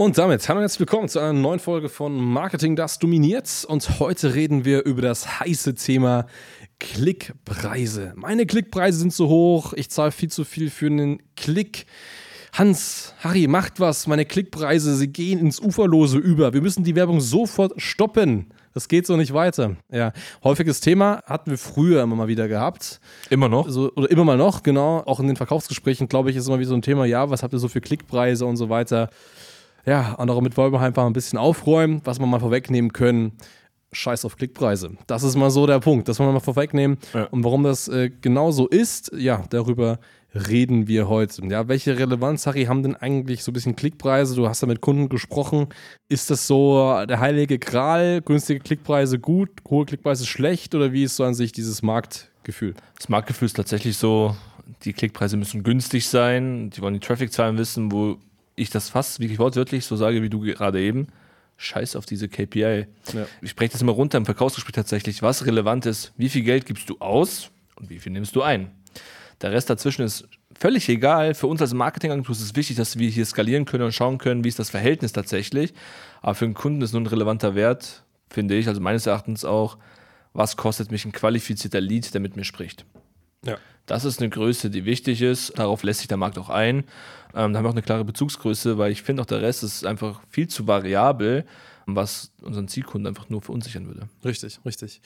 Und damit hallo und herzlich willkommen zu einer neuen Folge von Marketing, das dominiert. Und heute reden wir über das heiße Thema Klickpreise. Meine Klickpreise sind zu hoch, ich zahle viel zu viel für einen Klick. Hans, Harry, macht was, meine Klickpreise, sie gehen ins Uferlose über. Wir müssen die Werbung sofort stoppen. Das geht so nicht weiter. Ja, häufiges Thema hatten wir früher immer mal wieder gehabt. Immer noch? So, oder immer mal noch, genau. Auch in den Verkaufsgesprächen, glaube ich, ist immer wieder so ein Thema, ja, was habt ihr so für Klickpreise und so weiter ja, und damit wollen wir einfach ein bisschen aufräumen, was wir mal vorwegnehmen können. Scheiß auf Klickpreise. Das ist mal so der Punkt, das wollen wir mal vorwegnehmen. Ja. Und warum das äh, genau so ist, ja, darüber reden wir heute. Ja, welche Relevanz, Harry, haben denn eigentlich so ein bisschen Klickpreise? Du hast ja mit Kunden gesprochen. Ist das so der heilige Gral? Günstige Klickpreise gut, hohe Klickpreise schlecht? Oder wie ist so an sich dieses Marktgefühl? Das Marktgefühl ist tatsächlich so, die Klickpreise müssen günstig sein. Die wollen die Traffic-Zahlen wissen, wo ich das fast wirklich wortwörtlich so sage, wie du gerade eben, scheiß auf diese KPI. Ja. Ich spreche das immer runter im Verkaufsgespräch tatsächlich, was relevant ist, wie viel Geld gibst du aus und wie viel nimmst du ein. Der Rest dazwischen ist völlig egal. Für uns als Marketingagentur ist es wichtig, dass wir hier skalieren können und schauen können, wie ist das Verhältnis tatsächlich. Aber für den Kunden ist nur ein relevanter Wert, finde ich, also meines Erachtens auch, was kostet mich ein qualifizierter Lead, der mit mir spricht. Ja. Das ist eine Größe, die wichtig ist. Darauf lässt sich der Markt auch ein. Ähm, da haben wir auch eine klare Bezugsgröße, weil ich finde auch der Rest ist einfach viel zu variabel was unseren Zielkunden einfach nur verunsichern würde. Richtig, richtig.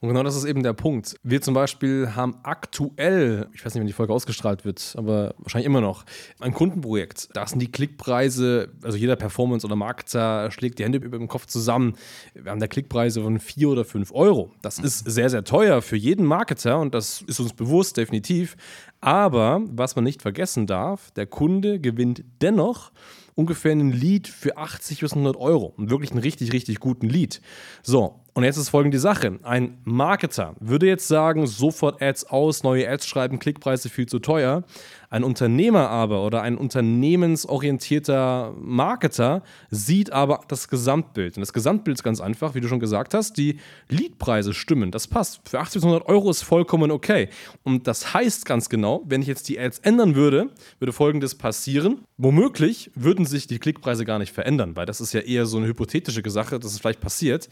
Und genau das ist eben der Punkt. Wir zum Beispiel haben aktuell, ich weiß nicht, wenn die Folge ausgestrahlt wird, aber wahrscheinlich immer noch, ein Kundenprojekt. Da sind die Klickpreise, also jeder Performance- oder Marketer schlägt die Hände über dem Kopf zusammen. Wir haben da Klickpreise von 4 oder 5 Euro. Das ist sehr, sehr teuer für jeden Marketer und das ist uns bewusst, definitiv. Aber was man nicht vergessen darf, der Kunde gewinnt dennoch ungefähr einen Lead für 80 bis 100 Euro. Und wirklich einen richtig, richtig guten Lead. So, und jetzt ist folgende Sache. Ein Marketer würde jetzt sagen, sofort Ads aus, neue Ads schreiben, Klickpreise viel zu teuer. Ein Unternehmer aber oder ein unternehmensorientierter Marketer sieht aber das Gesamtbild. Und das Gesamtbild ist ganz einfach, wie du schon gesagt hast, die Leadpreise stimmen. Das passt. Für 80 bis 100 Euro ist vollkommen okay. Und das heißt ganz genau, wenn ich jetzt die Ads ändern würde, würde folgendes passieren. Womöglich würden sich die Klickpreise gar nicht verändern, weil das ist ja eher so eine hypothetische Sache, dass es vielleicht passiert.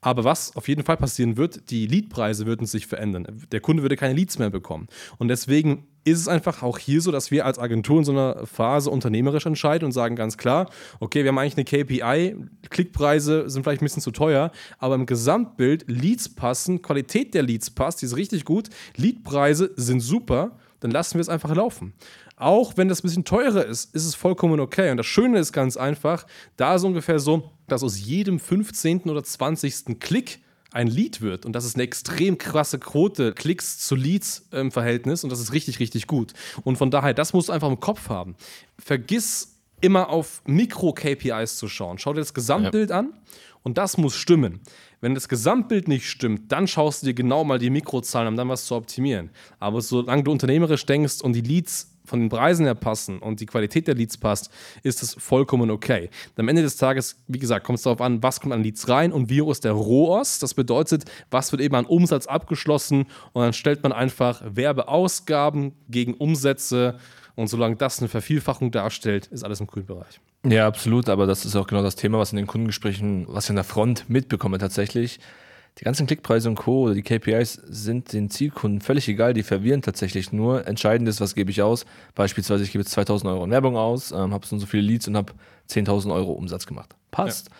Aber was auf jeden Fall passieren wird, die Leadpreise würden sich verändern. Der Kunde würde keine Leads mehr bekommen. Und deswegen ist es einfach auch hier so, dass wir als Agentur in so einer Phase unternehmerisch entscheiden und sagen ganz klar, okay, wir haben eigentlich eine KPI, Klickpreise sind vielleicht ein bisschen zu teuer, aber im Gesamtbild Leads passen, Qualität der Leads passt, die ist richtig gut, Leadpreise sind super, dann lassen wir es einfach laufen. Auch wenn das ein bisschen teurer ist, ist es vollkommen okay. Und das Schöne ist ganz einfach, da ist ungefähr so, dass aus jedem 15. oder 20. Klick ein Lead wird. Und das ist eine extrem krasse Quote Klicks zu Leads im Verhältnis. Und das ist richtig, richtig gut. Und von daher, das musst du einfach im Kopf haben. Vergiss immer auf Mikro-KPIs zu schauen. Schau dir das Gesamtbild ja. an und das muss stimmen. Wenn das Gesamtbild nicht stimmt, dann schaust du dir genau mal die Mikrozahlen an, um dann was zu optimieren. Aber solange du unternehmerisch denkst und die Leads von den Preisen her passen und die Qualität der Leads passt, ist es vollkommen okay. Am Ende des Tages, wie gesagt, kommt es darauf an, was kommt an Leads rein und wie hoch ist der ROAS. Das bedeutet, was wird eben an Umsatz abgeschlossen und dann stellt man einfach Werbeausgaben gegen Umsätze und solange das eine Vervielfachung darstellt, ist alles im grünen Bereich. Ja, absolut, aber das ist auch genau das Thema, was in den Kundengesprächen, was ich an der Front mitbekomme tatsächlich die ganzen Klickpreise und Co. oder die KPIs sind den Zielkunden völlig egal, die verwirren tatsächlich nur. Entscheidend ist, was gebe ich aus. Beispielsweise, ich gebe jetzt 2000 Euro in Werbung aus, ähm, habe so so viele Leads und habe 10.000 Euro Umsatz gemacht. Passt. Ja.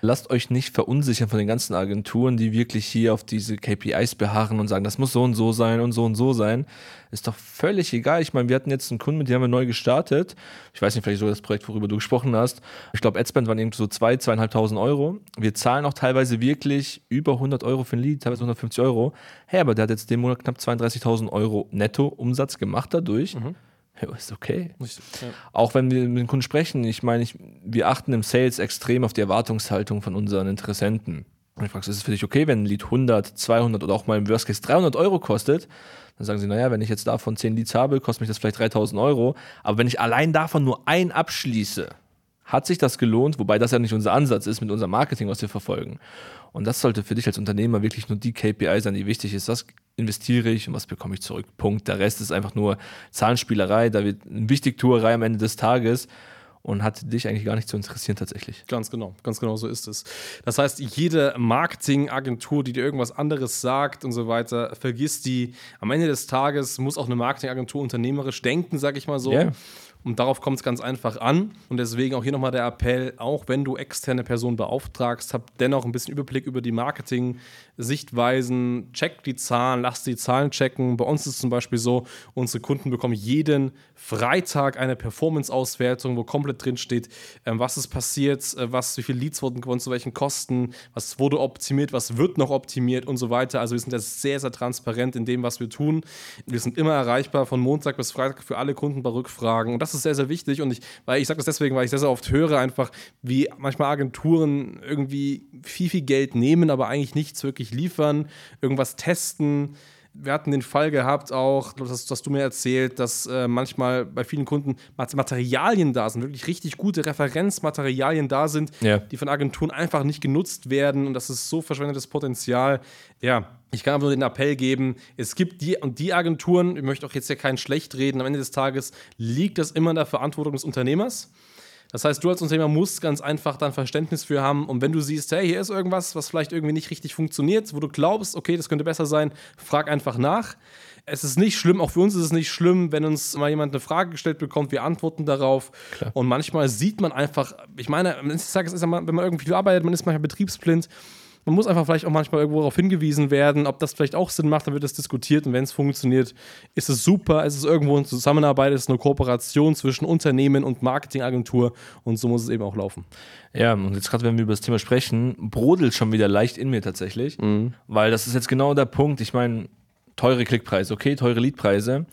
Lasst euch nicht verunsichern von den ganzen Agenturen, die wirklich hier auf diese KPIs beharren und sagen, das muss so und so sein und so und so sein. Ist doch völlig egal. Ich meine, wir hatten jetzt einen Kunden, mit dem haben wir neu gestartet. Ich weiß nicht, vielleicht so das Projekt, worüber du gesprochen hast. Ich glaube, Adspend waren irgendwie so 2.000, 2.500 Euro. Wir zahlen auch teilweise wirklich über 100 Euro für ein Lead, teilweise 150 Euro. Hey, aber der hat jetzt den Monat knapp 32.000 Euro netto Umsatz gemacht dadurch. Mhm Ja, ist okay. Ja. Auch wenn wir mit den Kunden sprechen, ich meine, ich, wir achten im Sales extrem auf die Erwartungshaltung von unseren Interessenten. Und ich frage, ist es für dich okay, wenn ein Lied 100, 200 oder auch mal im Worst Case 300 Euro kostet? Dann sagen sie, naja, wenn ich jetzt davon 10 Leads habe, kostet mich das vielleicht 3000 Euro. Aber wenn ich allein davon nur ein abschließe, hat sich das gelohnt, wobei das ja nicht unser Ansatz ist mit unserem Marketing, was wir verfolgen. Und das sollte für dich als Unternehmer wirklich nur die KPI sein, die wichtig ist. Was investiere ich und was bekomme ich zurück? Punkt. Der Rest ist einfach nur Zahlenspielerei, da wird eine Wichtigtuerei am Ende des Tages und hat dich eigentlich gar nicht zu interessieren tatsächlich. Ganz genau, ganz genau so ist es. Das heißt, jede Marketingagentur, die dir irgendwas anderes sagt und so weiter, vergiss die. Am Ende des Tages muss auch eine Marketingagentur unternehmerisch denken, sag ich mal so. Yeah. Und darauf kommt es ganz einfach an. Und deswegen auch hier nochmal der Appell, auch wenn du externe Personen beauftragst, hab dennoch ein bisschen Überblick über die Marketing-Sichtweisen, check die Zahlen, lass die Zahlen checken. Bei uns ist es zum Beispiel so, unsere Kunden bekommen jeden Freitag eine Performance-Auswertung, wo komplett drin steht, ähm, was ist passiert, äh, was, wie viele Leads wurden gewonnen, zu welchen Kosten, was wurde optimiert, was wird noch optimiert und so weiter. Also wir sind da sehr, sehr transparent in dem, was wir tun. Wir sind immer erreichbar von Montag bis Freitag für alle Kunden bei Rückfragen. Und das ist sehr, sehr wichtig. Und ich, weil ich sage das deswegen, weil ich sehr, sehr oft höre, einfach, wie manchmal Agenturen irgendwie viel, viel Geld nehmen, aber eigentlich nichts wirklich liefern, irgendwas testen wir hatten den Fall gehabt auch, das hast du mir erzählt, dass äh, manchmal bei vielen Kunden Materialien da sind, wirklich richtig gute Referenzmaterialien da sind, ja. die von Agenturen einfach nicht genutzt werden und das ist so verschwendetes Potenzial. Ja, ich kann aber nur den Appell geben, es gibt die und die Agenturen, ich möchte auch jetzt hier keinen schlecht reden, am Ende des Tages liegt das immer in der Verantwortung des Unternehmers. Das heißt, du als Unternehmer musst ganz einfach dann Verständnis für haben. Und wenn du siehst, hey, hier ist irgendwas, was vielleicht irgendwie nicht richtig funktioniert, wo du glaubst, okay, das könnte besser sein, frag einfach nach. Es ist nicht schlimm, auch für uns ist es nicht schlimm, wenn uns mal jemand eine Frage gestellt bekommt, wir antworten darauf. Klar. Und manchmal sieht man einfach, ich meine, ich sage, es ist wenn man irgendwie arbeitet, man ist manchmal betriebsblind man muss einfach vielleicht auch manchmal irgendwo darauf hingewiesen werden, ob das vielleicht auch Sinn macht, dann wird das diskutiert und wenn es funktioniert, ist es super. Es ist irgendwo eine Zusammenarbeit, es ist eine Kooperation zwischen Unternehmen und Marketingagentur und so muss es eben auch laufen. Ja, und jetzt gerade, wenn wir über das Thema sprechen, brodelt schon wieder leicht in mir tatsächlich, mhm. weil das ist jetzt genau der Punkt. Ich meine, teure Klickpreise, okay, teure Leadpreise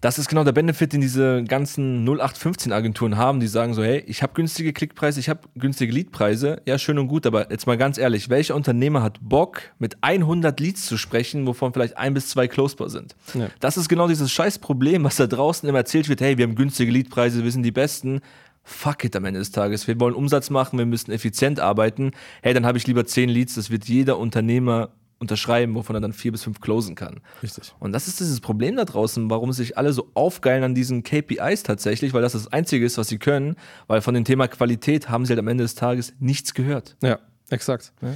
das ist genau der Benefit, den diese ganzen 0815-Agenturen haben, die sagen so, hey, ich habe günstige Klickpreise, ich habe günstige Leadpreise. Ja, schön und gut, aber jetzt mal ganz ehrlich, welcher Unternehmer hat Bock, mit 100 Leads zu sprechen, wovon vielleicht ein bis zwei closbar sind? Ja. Das ist genau dieses scheiß Problem, was da draußen immer erzählt wird, hey, wir haben günstige Leadpreise, wir sind die Besten. Fuck it am Ende des Tages. Wir wollen Umsatz machen, wir müssen effizient arbeiten. Hey, dann habe ich lieber 10 Leads, das wird jeder Unternehmer unterschreiben, wovon er dann vier bis fünf closen kann. Richtig. Und das ist dieses Problem da draußen, warum sich alle so aufgeilen an diesen KPIs tatsächlich, weil das das Einzige ist, was sie können, weil von dem Thema Qualität haben sie halt am Ende des Tages nichts gehört. Ja, exakt. Ja.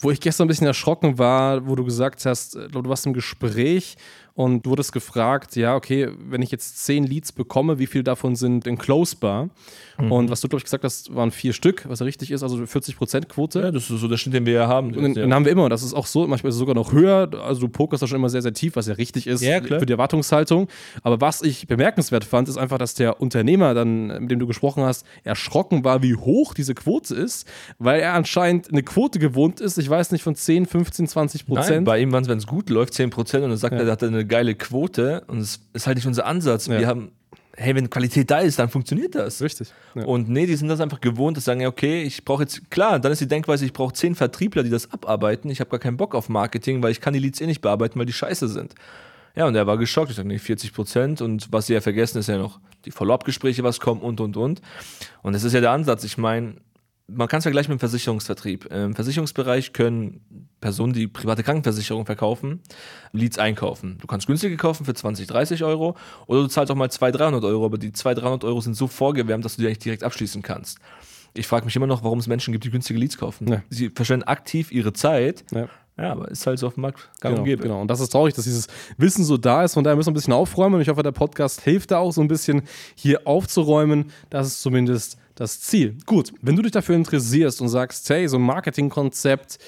Wo ich gestern ein bisschen erschrocken war, wo du gesagt hast, äh, du warst im Gespräch und du wurdest gefragt, ja, okay, wenn ich jetzt zehn Leads bekomme, wie viel davon sind in Closebar? Mhm. Und was du, glaube ich, gesagt hast, waren vier Stück, was ja richtig ist, also 40% Quote. Ja, das ist so der Schnitt, den wir ja haben. Und den, ja. den haben wir immer. Das ist auch so, manchmal ist es sogar noch höher. Also du pokerst da schon immer sehr, sehr tief, was ja richtig ist ja, für die Erwartungshaltung. Aber was ich bemerkenswert fand, ist einfach, dass der Unternehmer dann, mit dem du gesprochen hast, erschrocken war, wie hoch diese Quote ist, weil er anscheinend eine Quote gewohnt ist, ich weiß nicht, von 10, 15, 20 Prozent. Nein, bei ihm waren es, wenn es gut läuft, 10 Prozent und dann sagt ja. er, er hat eine geile Quote und es ist halt nicht unser Ansatz. Ja. Wir haben, hey, wenn Qualität da ist, dann funktioniert das. Richtig. Ja. Und nee, die sind das einfach gewohnt, dass sagen, ja, okay, ich brauche jetzt, klar, dann ist die Denkweise, ich brauche zehn Vertriebler, die das abarbeiten. Ich habe gar keinen Bock auf Marketing, weil ich kann die Leads eh nicht bearbeiten, weil die scheiße sind. Ja, und er war geschockt. Ich sage, nee, 40 Prozent. Und was sie ja vergessen, ist ja noch die Follow-up-Gespräche, was kommen und, und, und. Und das ist ja der Ansatz. Ich meine, man kann es vergleichen mit dem Versicherungsvertrieb. Im Versicherungsbereich können Personen, die private Krankenversicherung verkaufen, Leads einkaufen. Du kannst günstige kaufen für 20, 30 Euro oder du zahlst auch mal 200, 300 Euro, aber die 200, 300 Euro sind so vorgewärmt, dass du die eigentlich direkt abschließen kannst. Ich frage mich immer noch, warum es Menschen gibt, die günstige Leads kaufen. Ja. Sie verschwenden aktiv ihre Zeit. Ja. Ja, aber ist halt so auf dem Markt gang genau, und Genau, und das ist traurig, dass dieses Wissen so da ist. Von daher müssen wir ein bisschen aufräumen. Und ich hoffe, der Podcast hilft da auch so ein bisschen hier aufzuräumen. Das ist zumindest das Ziel. Gut, wenn du dich dafür interessierst und sagst, hey, so ein Marketingkonzept,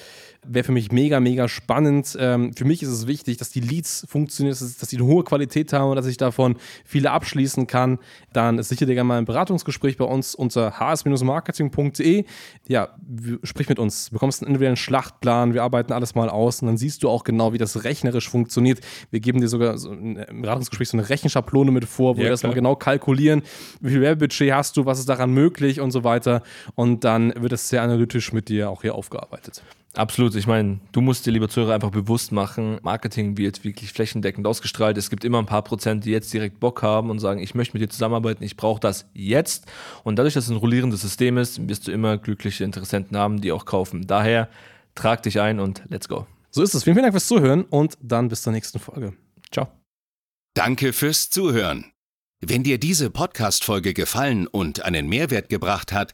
wäre für mich mega, mega spannend. Ähm, für mich ist es wichtig, dass die Leads funktionieren, dass, dass die eine hohe Qualität haben und dass ich davon viele abschließen kann. Dann sicher dir gerne mal ein Beratungsgespräch bei uns unter hs-marketing.de. Ja, sprich mit uns. Du bekommst entweder einen Schlachtplan, wir arbeiten alles mal aus und dann siehst du auch genau, wie das rechnerisch funktioniert. Wir geben dir sogar so im Beratungsgespräch so eine Rechenschablone mit vor, wo ja, wir das mal genau kalkulieren, wie viel Werbebudget hast du, was ist daran möglich und so weiter. Und dann wird es sehr analytisch mit dir auch hier aufgearbeitet. Absolut. Ich meine, du musst dir, lieber Zuhörer, einfach bewusst machen, Marketing wird wirklich flächendeckend ausgestrahlt. Es gibt immer ein paar Prozent, die jetzt direkt Bock haben und sagen, ich möchte mit dir zusammenarbeiten, ich brauche das jetzt. Und dadurch, dass es ein rollierendes System ist, wirst du immer glückliche Interessenten haben, die auch kaufen. Daher trag dich ein und let's go. So ist es. Vielen, vielen Dank fürs Zuhören und dann bis zur nächsten Folge. Ciao. Danke fürs Zuhören. Wenn dir diese Podcast-Folge gefallen und einen Mehrwert gebracht hat,